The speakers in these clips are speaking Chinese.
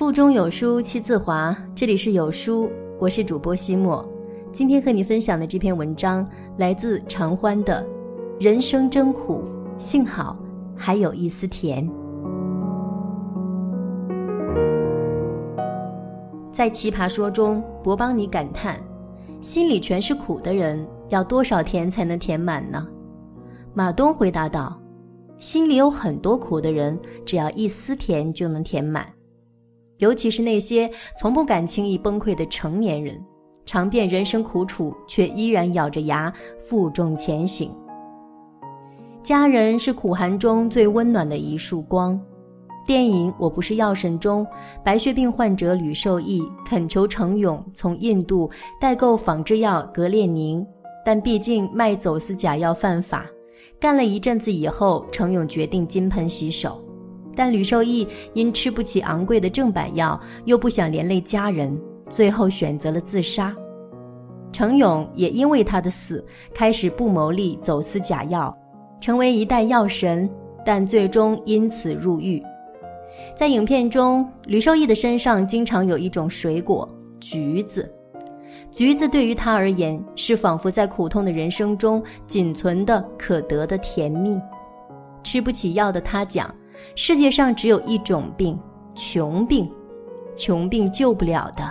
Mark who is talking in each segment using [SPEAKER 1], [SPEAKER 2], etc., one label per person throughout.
[SPEAKER 1] 腹中有书气自华，这里是有书，我是主播西莫。今天和你分享的这篇文章来自常欢的《人生真苦，幸好还有一丝甜》。在《奇葩说》中，博邦尼感叹：“心里全是苦的人，要多少甜才能填满呢？”马东回答道：“心里有很多苦的人，只要一丝甜就能填满。”尤其是那些从不敢轻易崩溃的成年人，尝遍人生苦楚，却依然咬着牙负重前行。家人是苦寒中最温暖的一束光。电影《我不是药神》中，白血病患者吕受益恳求程勇从印度代购仿制药格列宁，但毕竟卖走私假药犯法。干了一阵子以后，程勇决定金盆洗手。但吕受益因吃不起昂贵的正版药，又不想连累家人，最后选择了自杀。程勇也因为他的死，开始不牟利走私假药，成为一代药神，但最终因此入狱。在影片中，吕受益的身上经常有一种水果——橘子。橘子对于他而言，是仿佛在苦痛的人生中仅存的可得的甜蜜。吃不起药的他讲。世界上只有一种病，穷病，穷病救不了的。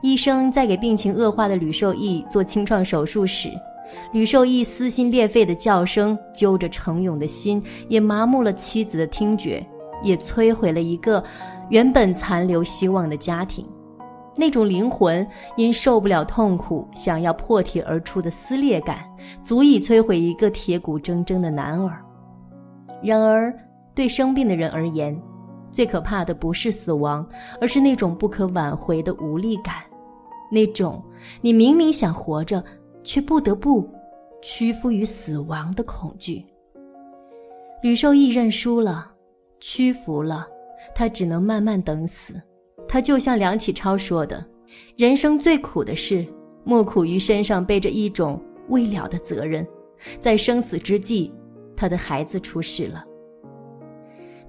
[SPEAKER 1] 医生在给病情恶化的吕受益做清创手术时，吕受益撕心裂肺的叫声揪着程勇的心，也麻木了妻子的听觉，也摧毁了一个原本残留希望的家庭。那种灵魂因受不了痛苦，想要破体而出的撕裂感，足以摧毁一个铁骨铮铮的男儿。然而。对生病的人而言，最可怕的不是死亡，而是那种不可挽回的无力感，那种你明明想活着，却不得不屈服于死亡的恐惧。吕受益认输了，屈服了，他只能慢慢等死。他就像梁启超说的：“人生最苦的事，莫苦于身上背着一种未了的责任。”在生死之际，他的孩子出事了。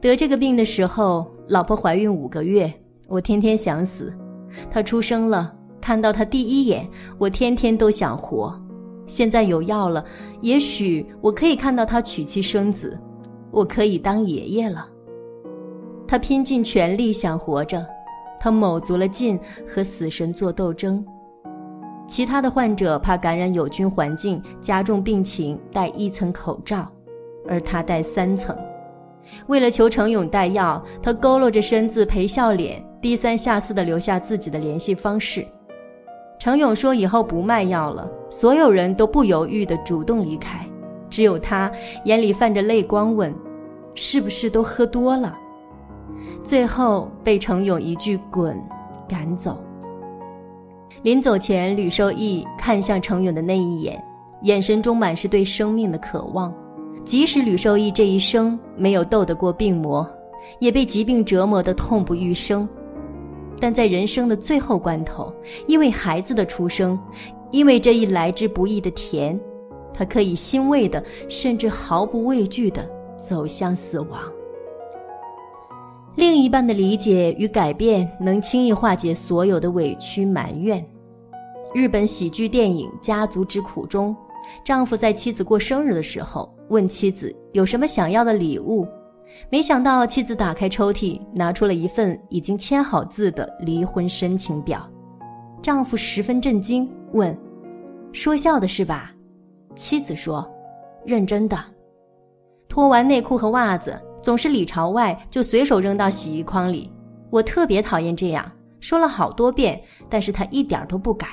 [SPEAKER 1] 得这个病的时候，老婆怀孕五个月，我天天想死。他出生了，看到他第一眼，我天天都想活。现在有药了，也许我可以看到他娶妻生子，我可以当爷爷了。他拼尽全力想活着，他卯足了劲和死神做斗争。其他的患者怕感染有菌环境加重病情，戴一层口罩，而他戴三层。为了求程勇带药，他佝偻着身子，陪笑脸，低三下四地留下自己的联系方式。程勇说以后不卖药了，所有人都不犹豫地主动离开，只有他眼里泛着泪光，问：“是不是都喝多了？”最后被程勇一句“滚”赶走。临走前，吕受益看向程勇的那一眼，眼神中满是对生命的渴望。即使吕受益这一生没有斗得过病魔，也被疾病折磨得痛不欲生，但在人生的最后关头，因为孩子的出生，因为这一来之不易的甜，他可以欣慰的，甚至毫不畏惧的走向死亡。另一半的理解与改变，能轻易化解所有的委屈埋怨。日本喜剧电影《家族之苦》中。丈夫在妻子过生日的时候问妻子有什么想要的礼物，没想到妻子打开抽屉，拿出了一份已经签好字的离婚申请表。丈夫十分震惊，问：“说笑的是吧？”妻子说：“认真的。”脱完内裤和袜子，总是里朝外就随手扔到洗衣筐里。我特别讨厌这样，说了好多遍，但是他一点都不改。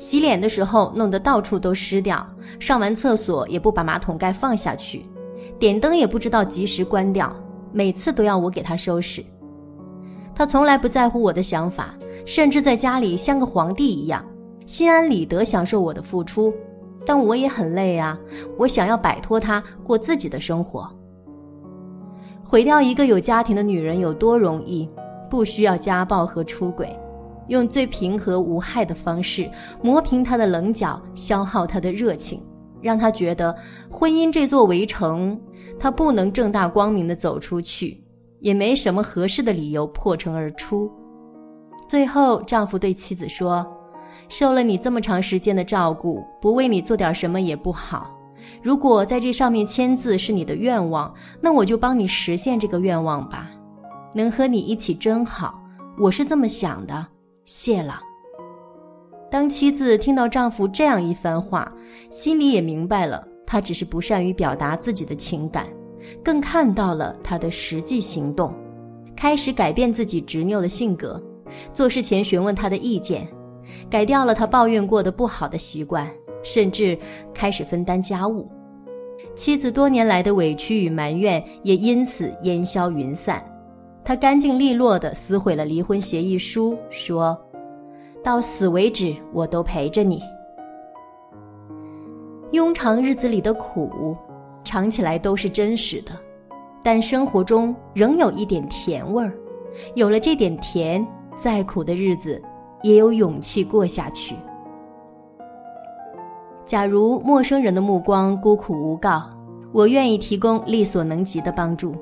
[SPEAKER 1] 洗脸的时候弄得到处都湿掉，上完厕所也不把马桶盖放下去，点灯也不知道及时关掉，每次都要我给他收拾。他从来不在乎我的想法，甚至在家里像个皇帝一样，心安理得享受我的付出。但我也很累啊，我想要摆脱他，过自己的生活。毁掉一个有家庭的女人有多容易？不需要家暴和出轨。用最平和无害的方式磨平他的棱角，消耗他的热情，让他觉得婚姻这座围城，他不能正大光明的走出去，也没什么合适的理由破城而出。最后，丈夫对妻子说：“受了你这么长时间的照顾，不为你做点什么也不好。如果在这上面签字是你的愿望，那我就帮你实现这个愿望吧。能和你一起真好，我是这么想的。谢了。”当妻子听到丈夫这样一番话，心里也明白了，他只是不善于表达自己的情感，更看到了他的实际行动，开始改变自己执拗的性格，做事前询问他的意见，改掉了他抱怨过的不好的习惯，甚至开始分担家务。妻子多年来的委屈与埋怨也因此烟消云散，他干净利落地撕毁了离婚协议书，说。到死为止，我都陪着你。庸常日子里的苦，尝起来都是真实的，但生活中仍有一点甜味儿。有了这点甜，再苦的日子也有勇气过下去。假如陌生人的目光孤苦无告，我愿意提供力所能及的帮助。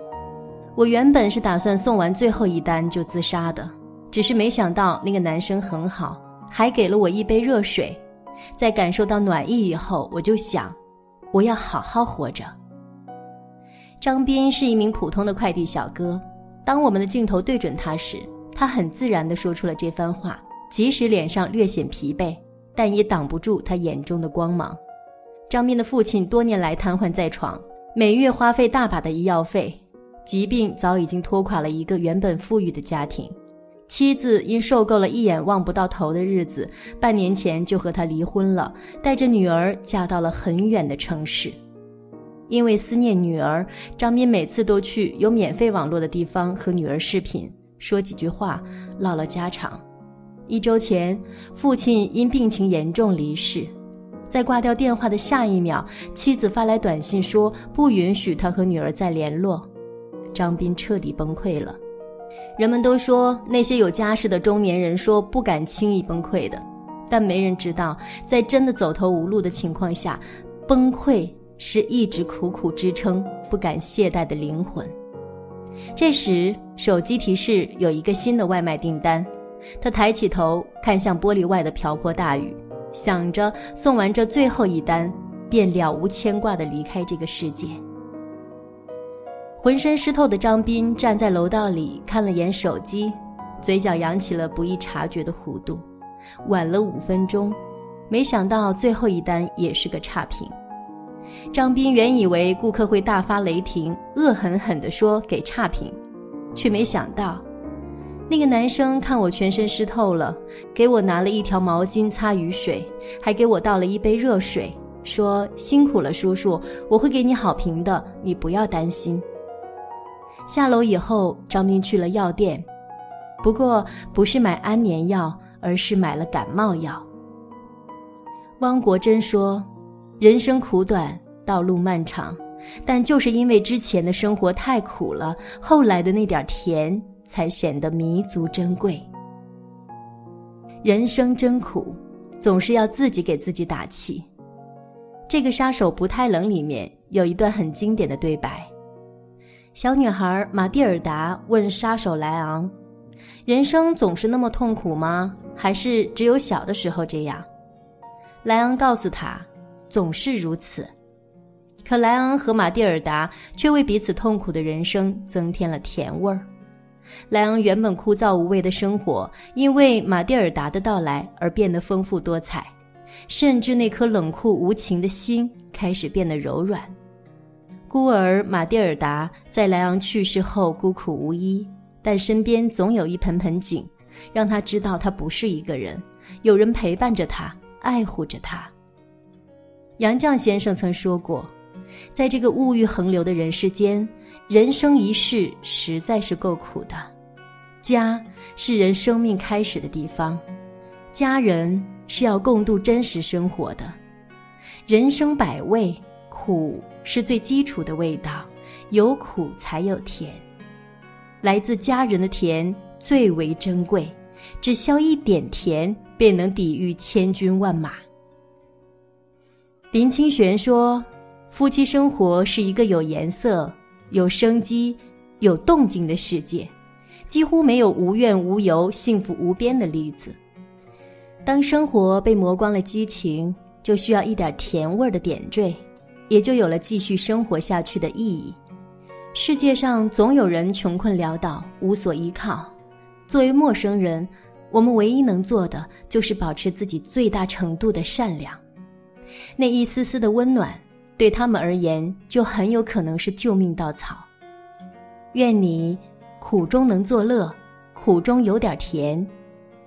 [SPEAKER 1] 我原本是打算送完最后一单就自杀的。只是没想到那个男生很好，还给了我一杯热水。在感受到暖意以后，我就想，我要好好活着。张斌是一名普通的快递小哥，当我们的镜头对准他时，他很自然地说出了这番话，即使脸上略显疲惫，但也挡不住他眼中的光芒。张斌的父亲多年来瘫痪在床，每月花费大把的医药费，疾病早已经拖垮了一个原本富裕的家庭。妻子因受够了一眼望不到头的日子，半年前就和他离婚了，带着女儿嫁到了很远的城市。因为思念女儿，张斌每次都去有免费网络的地方和女儿视频，说几句话，唠唠家常。一周前，父亲因病情严重离世，在挂掉电话的下一秒，妻子发来短信说不允许他和女儿再联络，张斌彻底崩溃了。人们都说那些有家室的中年人说不敢轻易崩溃的，但没人知道，在真的走投无路的情况下，崩溃是一直苦苦支撑、不敢懈怠的灵魂。这时，手机提示有一个新的外卖订单，他抬起头看向玻璃外的瓢泼大雨，想着送完这最后一单，便了无牵挂地离开这个世界。浑身湿透的张斌站在楼道里看了眼手机，嘴角扬起了不易察觉的弧度。晚了五分钟，没想到最后一单也是个差评。张斌原以为顾客会大发雷霆，恶狠狠地说给差评，却没想到，那个男生看我全身湿透了，给我拿了一条毛巾擦雨水，还给我倒了一杯热水，说辛苦了，叔叔，我会给你好评的，你不要担心。下楼以后，张斌去了药店，不过不是买安眠药，而是买了感冒药。汪国真说：“人生苦短，道路漫长，但就是因为之前的生活太苦了，后来的那点甜才显得弥足珍贵。人生真苦，总是要自己给自己打气。”这个杀手不太冷里面有一段很经典的对白。小女孩玛蒂尔达问杀手莱昂：“人生总是那么痛苦吗？还是只有小的时候这样？”莱昂告诉他：“总是如此。”可莱昂和玛蒂尔达却为彼此痛苦的人生增添了甜味儿。莱昂原本枯燥无味的生活，因为玛蒂尔达的到来而变得丰富多彩，甚至那颗冷酷无情的心开始变得柔软。孤儿玛蒂尔达在莱昂去世后孤苦无依，但身边总有一盆盆景，让他知道他不是一个人，有人陪伴着他，爱护着他。杨绛先生曾说过，在这个物欲横流的人世间，人生一世实在是够苦的。家是人生命开始的地方，家人是要共度真实生活的。人生百味。苦是最基础的味道，有苦才有甜。来自家人的甜最为珍贵，只消一点甜，便能抵御千军万马。林清玄说：“夫妻生活是一个有颜色、有生机、有动静的世界，几乎没有无怨无尤、幸福无边的例子。当生活被磨光了激情，就需要一点甜味的点缀，也就有了继续生活下去的意义。世界上总有人穷困潦倒，无所依靠。作为陌生人，我们唯一能做的就是保持自己最大程度的善良。那一丝丝的温暖，对他们而言，就很有可能是救命稻草。愿你苦中能作乐，苦中有点甜，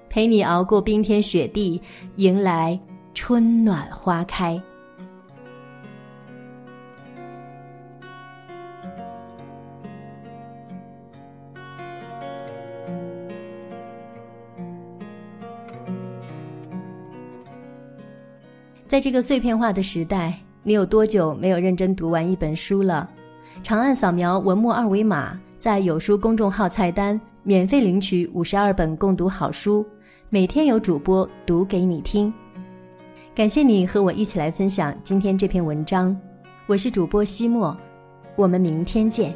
[SPEAKER 1] 陪你熬过冰天雪地，迎来春暖花开。在这个碎片化的时代，你有多久没有认真读完一本书了？长按扫描文末二维码，在有书公众号菜单免费领取五十二本共读好书，每天有主播读给你听。感谢你和我一起来分享今天这篇文章，我是主播西莫，我们明天见。